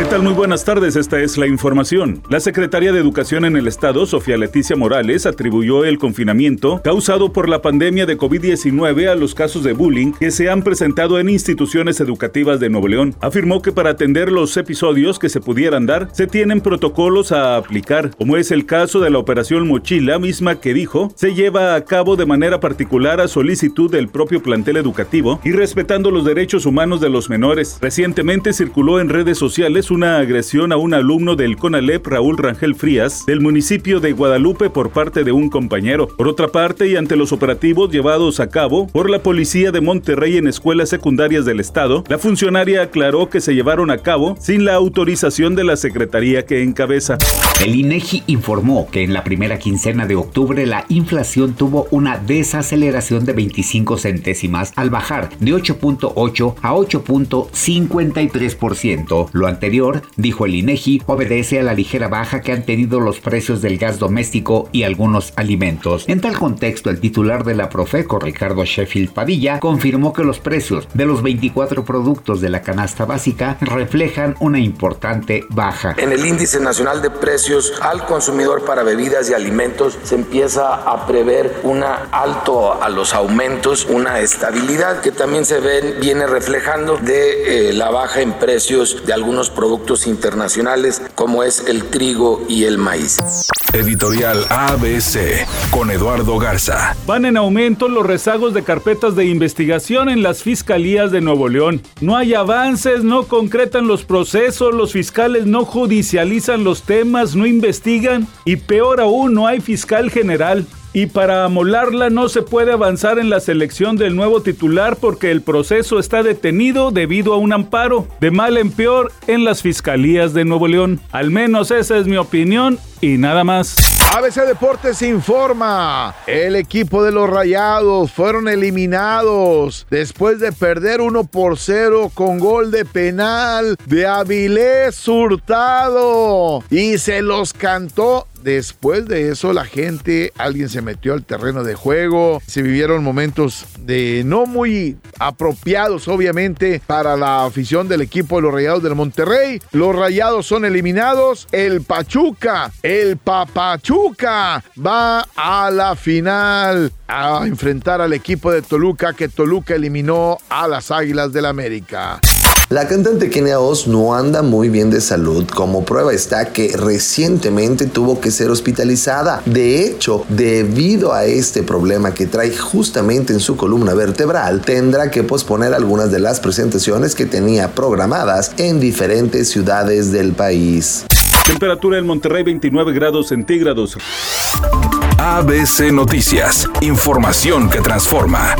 ¿Qué tal? Muy buenas tardes, esta es la información. La Secretaría de Educación en el Estado, Sofía Leticia Morales, atribuyó el confinamiento causado por la pandemia de COVID-19 a los casos de bullying que se han presentado en instituciones educativas de Nuevo León. Afirmó que para atender los episodios que se pudieran dar, se tienen protocolos a aplicar, como es el caso de la operación Mochila, misma que dijo, se lleva a cabo de manera particular a solicitud del propio plantel educativo y respetando los derechos humanos de los menores. Recientemente circuló en redes sociales una agresión a un alumno del CONALEP Raúl Rangel Frías del municipio de Guadalupe por parte de un compañero. Por otra parte, y ante los operativos llevados a cabo por la policía de Monterrey en escuelas secundarias del estado, la funcionaria aclaró que se llevaron a cabo sin la autorización de la secretaría que encabeza. El INEGI informó que en la primera quincena de octubre la inflación tuvo una desaceleración de 25 centésimas al bajar de 8.8 a 8.53%. Lo anterior dijo el INEGI, obedece a la ligera baja que han tenido los precios del gas doméstico y algunos alimentos. En tal contexto, el titular de la Profeco, Ricardo Sheffield Padilla, confirmó que los precios de los 24 productos de la canasta básica reflejan una importante baja. En el índice nacional de precios al consumidor para bebidas y alimentos se empieza a prever un alto a los aumentos, una estabilidad que también se ve, viene reflejando de eh, la baja en precios de algunos productos productos internacionales como es el trigo y el maíz. Editorial ABC con Eduardo Garza. Van en aumento los rezagos de carpetas de investigación en las fiscalías de Nuevo León. No hay avances, no concretan los procesos, los fiscales no judicializan los temas, no investigan y peor aún, no hay fiscal general y para amolarla no se puede avanzar en la selección del nuevo titular porque el proceso está detenido debido a un amparo de mal en peor en las fiscalías de Nuevo León. Al menos esa es mi opinión y nada más. ABC Deportes informa, el equipo de los Rayados fueron eliminados después de perder 1 por 0 con gol de penal de Avilés Hurtado y se los cantó Después de eso, la gente, alguien se metió al terreno de juego, se vivieron momentos de no muy apropiados, obviamente, para la afición del equipo de los Rayados del Monterrey. Los Rayados son eliminados. El Pachuca, el Papachuca, va a la final a enfrentar al equipo de Toluca, que Toluca eliminó a las Águilas del América. La cantante Kenia Oz no anda muy bien de salud. Como prueba está que recientemente tuvo que ser hospitalizada. De hecho, debido a este problema que trae justamente en su columna vertebral, tendrá que posponer algunas de las presentaciones que tenía programadas en diferentes ciudades del país. Temperatura en Monterrey 29 grados centígrados. ABC Noticias. Información que transforma.